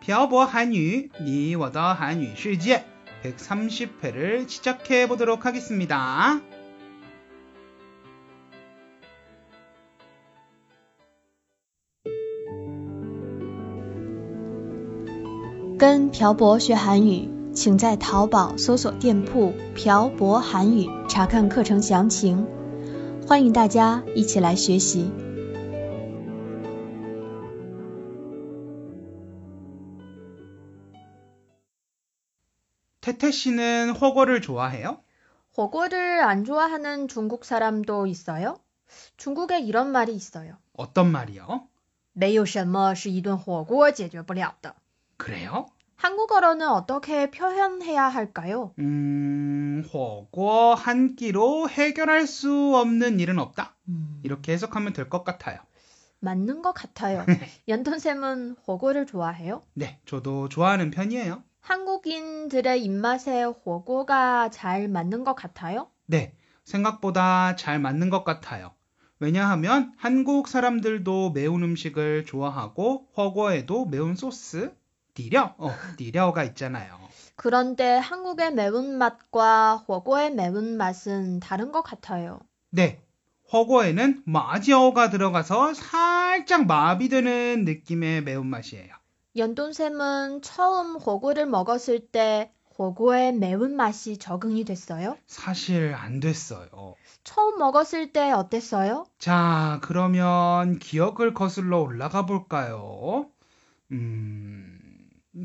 漂泊韩语你我的韩语世界 130회를 시작해 보도록 하겠습니다. 跟朴博学韩语，请在淘宝搜索店铺“朴博韩语”查看课程详情。欢迎大家一起来学习。 태태 씨는 火锅를 좋아해요? 火锅를안 좋아하는 중국 사람도 있어요? 중국에 이런 말이 있어요. 어떤 말이요? 没有什么是一顿火锅解决不了的. 그래요? 한국어로는 어떻게 표현해야 할까요? 음, 火锅 한 끼로 해결할 수 없는 일은 없다. 음, 이렇게 해석하면 될 것 같아요. 맞는 것 같아요. 연돈쌤은火锅를 좋아해요? 네, 저도 좋아하는 편이에요. 한국인들의 입맛에 호구가 잘 맞는 것 같아요? 네, 생각보다 잘 맞는 것 같아요. 왜냐하면 한국 사람들도 매운 음식을 좋아하고 허거에도 매운 소스, 디려, 어, 디려가 있잖아요. 그런데 한국의 매운맛과 허거의 매운맛은 다른 것 같아요. 네, 허거에는 마지어가 들어가서 살짝 마비되는 느낌의 매운맛이에요. 연돈샘은 처음 호구를 먹었을 때 호구의 매운맛이 적응이 됐어요? 사실 안 됐어요. 처음 먹었을 때 어땠어요? 자, 그러면 기억을 거슬러 올라가 볼까요? 음,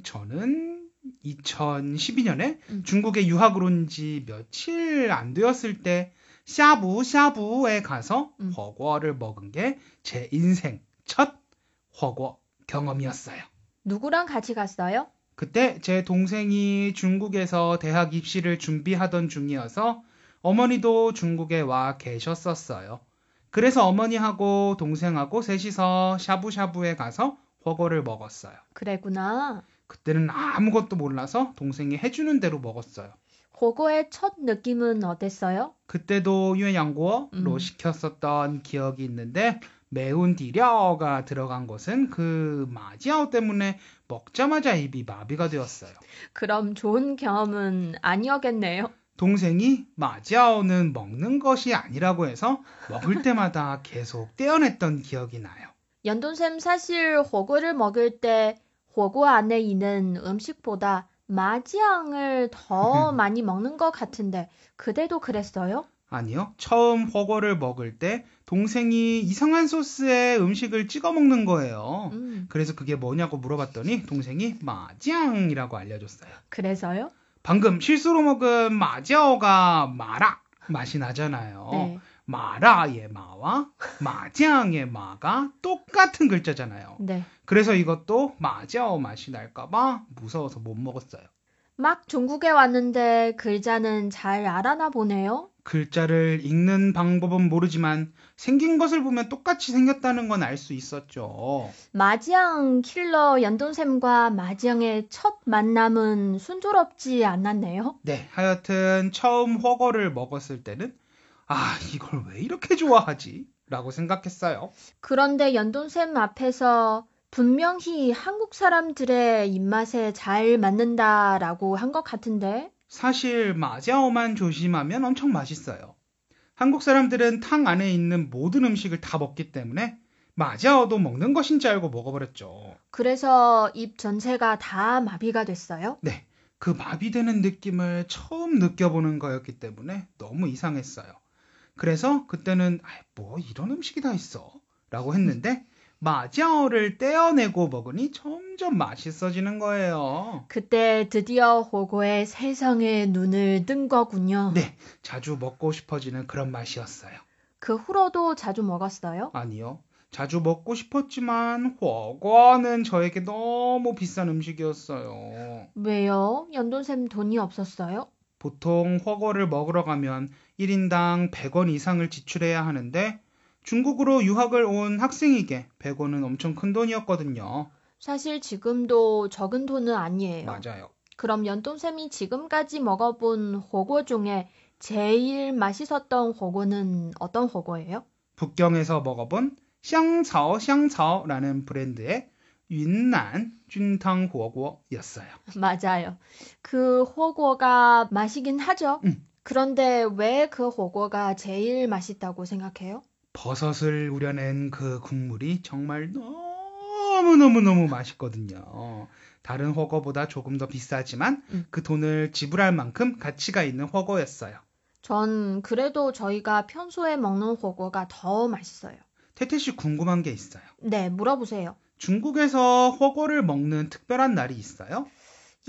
저는 2012년에 음. 중국에 유학을 온 지 며칠 안 되었을 때 샤부 샤부에 가서 음. 허궈를 먹은 게 제 인생 첫 허거 경험이었어요. 누구랑 같이 갔어요? 그때 제 동생이 중국에서 대학 입시를 준비하던 중이어서 어머니도 중국에 와 계셨었어요. 그래서 어머니하고 동생하고 셋이서 샤브샤브에 가서 훠궈를 먹었어요. 그래구나. 그때는 아무것도 몰라서 동생이 해주는 대로 먹었어요. 훠궈의 첫 느낌은 어땠어요? 그때도 유엔양고로 음. 시켰었던 기억이 있는데 매운 디려가 들어간 것은 그 마지아오 때문에 먹자마자 입이 마비가 되었어요. 그럼 좋은 경험은 아니었겠네요. 동생이 마지아오는 먹는 것이 아니라고 해서 먹을 때마다 계속 떼어냈던 기억이 나요. 연돈쌤 사실 호구를 먹을 때 호구 안에 있는 음식보다 마지앙을 더 많이 먹는 것 같은데 그대도 그랬어요? 아니요. 처음 火锅를 먹을 때 동생이 이상한 소스에 음식을 찍어 먹는 거예요. 음, 그래서 그게 뭐냐고 물어봤더니 동생이 마지앙이라고 알려줬어요. 그래서요? 방금 실수로 먹은 마지아오가 마라 맛이 나잖아요. 네. 마라의 마와 마지앙의 마가 똑같은 글자잖아요. 네. 그래서 이것도 마지아오 맛이 날까봐 무서워서 못 먹었어요. 막 중국에 왔는데 글자는 잘 알아나 보네요. 글자를 읽는 방법은 모르지만 생긴 것을 보면 똑같이 생겼다는 건 알 수 있었죠. 마지앙 킬러 연돈쌤과 마지앙의 첫 만남은 순조롭지 않았네요. 네, 하여튼 처음 火锅를 먹었을 때는 아, 이걸 왜 이렇게 좋아하지? 라고 생각했어요. 그런데 연돈쌤 앞에서 분명히 한국 사람들의 입맛에 잘 맞는다라고 한 것 같은데. 사실 마지아오만 조심하면 엄청 맛있어요. 한국 사람들은 탕 안에 있는 모든 음식을 다 먹기 때문에 마지아오도 먹는 것인 줄 알고 먹어버렸죠. 그래서 입 전체가 다 마비가 됐어요. 네, 그 마비되는 느낌을 처음 느껴보는 거였기 때문에 너무 이상했어요. 그래서 그때는 아, 뭐 이런 음식이 다 있어 라고 했는데 마지아오를 떼어내고 먹으니 점점 맛있어지는 거예요. 그때 드디어 호고의 세상에 눈을 뜬 거군요. 네, 자주 먹고 싶어지는 그런 맛이었어요. 그 후로도 자주 먹었어요? 아니요. 자주 먹고 싶었지만 허거는 저에게 너무 비싼 음식이었어요. 왜요? 연돈쌤 돈이 없었어요? 보통 허거를 먹으러 가면 1인당 100원 이상을 지출해야 하는데 중국으로 유학을 온 학생에게 100원은 엄청 큰 돈이었거든요. 사실 지금도 적은 돈은 아니에요. 맞아요. 그럼 연돈쌤이 지금까지 먹어본 호거 중에 제일 맛있었던 호거는 어떤 호거예요? 북경에서 먹어본 샹차오 샹차오라는 브랜드의 윤난 쭌탕 호거였어요. 맞아요. 그 호거가 맛이긴 하죠. 음. 그런데 왜 그 호거가 제일 맛있다고 생각해요? 버섯을 우려낸 그 국물이 정말 너무너무너무 맛있거든요. 다른 허거보다 조금 더 비싸지만 음. 그 돈을 지불할 만큼 가치가 있는 허거였어요. 전 그래도 저희가 평소에 먹는 호거가 더 맛있어요. 태태 씨 궁금한 게 있어요. 네, 물어보세요. 중국에서 허거를 먹는 특별한 날이 있어요?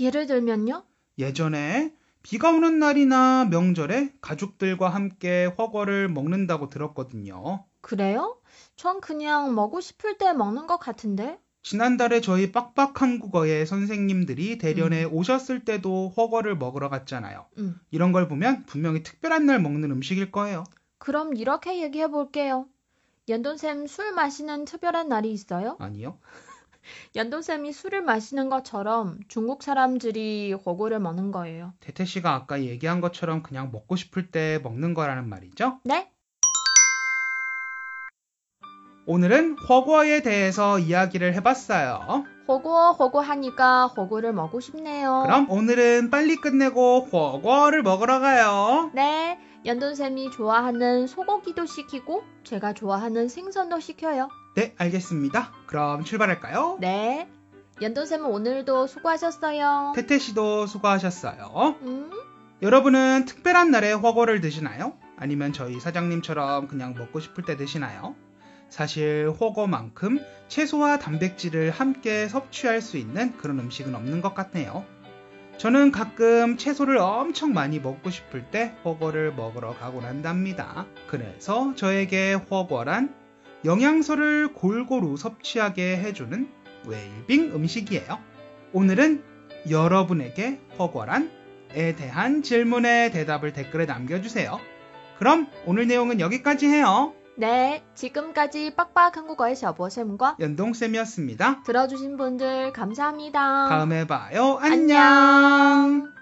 예를 들면요? 예전에 비가 오는 날이나 명절에 가족들과 함께 허거를 먹는다고 들었거든요. 그래요? 전 그냥 먹고 싶을 때 먹는 것 같은데? 지난달에 저희 빡빡 한국어의 선생님들이 대련에 오셨을 때도 허거를 먹으러 갔잖아요. 음. 이런 걸 보면 분명히 특별한 날 먹는 음식일 거예요. 그럼 이렇게 얘기해 볼게요. 연돈쌤 술 마시는 특별한 날이 있어요? 아니요? 연돈쌤이 술을 마시는 것처럼 중국 사람들이 호거를 먹는 거예요. 태태 씨가 아까 얘기한 것처럼 그냥 먹고 싶을 때 먹는 거라는 말이죠? 네? 오늘은 허거에 대해서 이야기를 해봤어요. 호거 호거 하니까 호거를 먹고 싶네요. 그럼 오늘은 빨리 끝내고 허거를 먹으러 가요. 네, 연돈쌤이 좋아하는 소고기도 시키고 제가 좋아하는 생선도 시켜요. 네, 알겠습니다. 그럼 출발할까요? 네, 연돈쌤은 오늘도 수고하셨어요. 태태 씨도 수고하셨어요. 음? 여러분은 특별한 날에 허거를 드시나요? 아니면 저희 사장님처럼 그냥 먹고 싶을 때 드시나요? 사실 허거만큼 채소와 단백질을 함께 섭취할 수 있는 그런 음식은 없는 것 같네요. 저는 가끔 채소를 엄청 많이 먹고 싶을 때 허거를 먹으러 가곤 한답니다. 그래서 저에게 허거란 영양소를 골고루 섭취하게 해주는 웰빙 음식이에요. 오늘은 여러분에게 허거란에 대한 질문에 대답을 댓글에 남겨주세요. 그럼 오늘 내용은 여기까지 해요. 네, 지금까지 빡빡 한국어의 셔보쌤과 연동쌤이었습니다. 들어주신 분들 감사합니다. 다음에 봐요. 安녕 安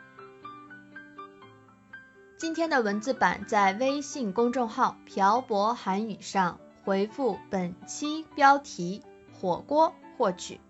今天的文字版在微信公众号“漂泊韩语”上 回复本期标题“火锅”获取。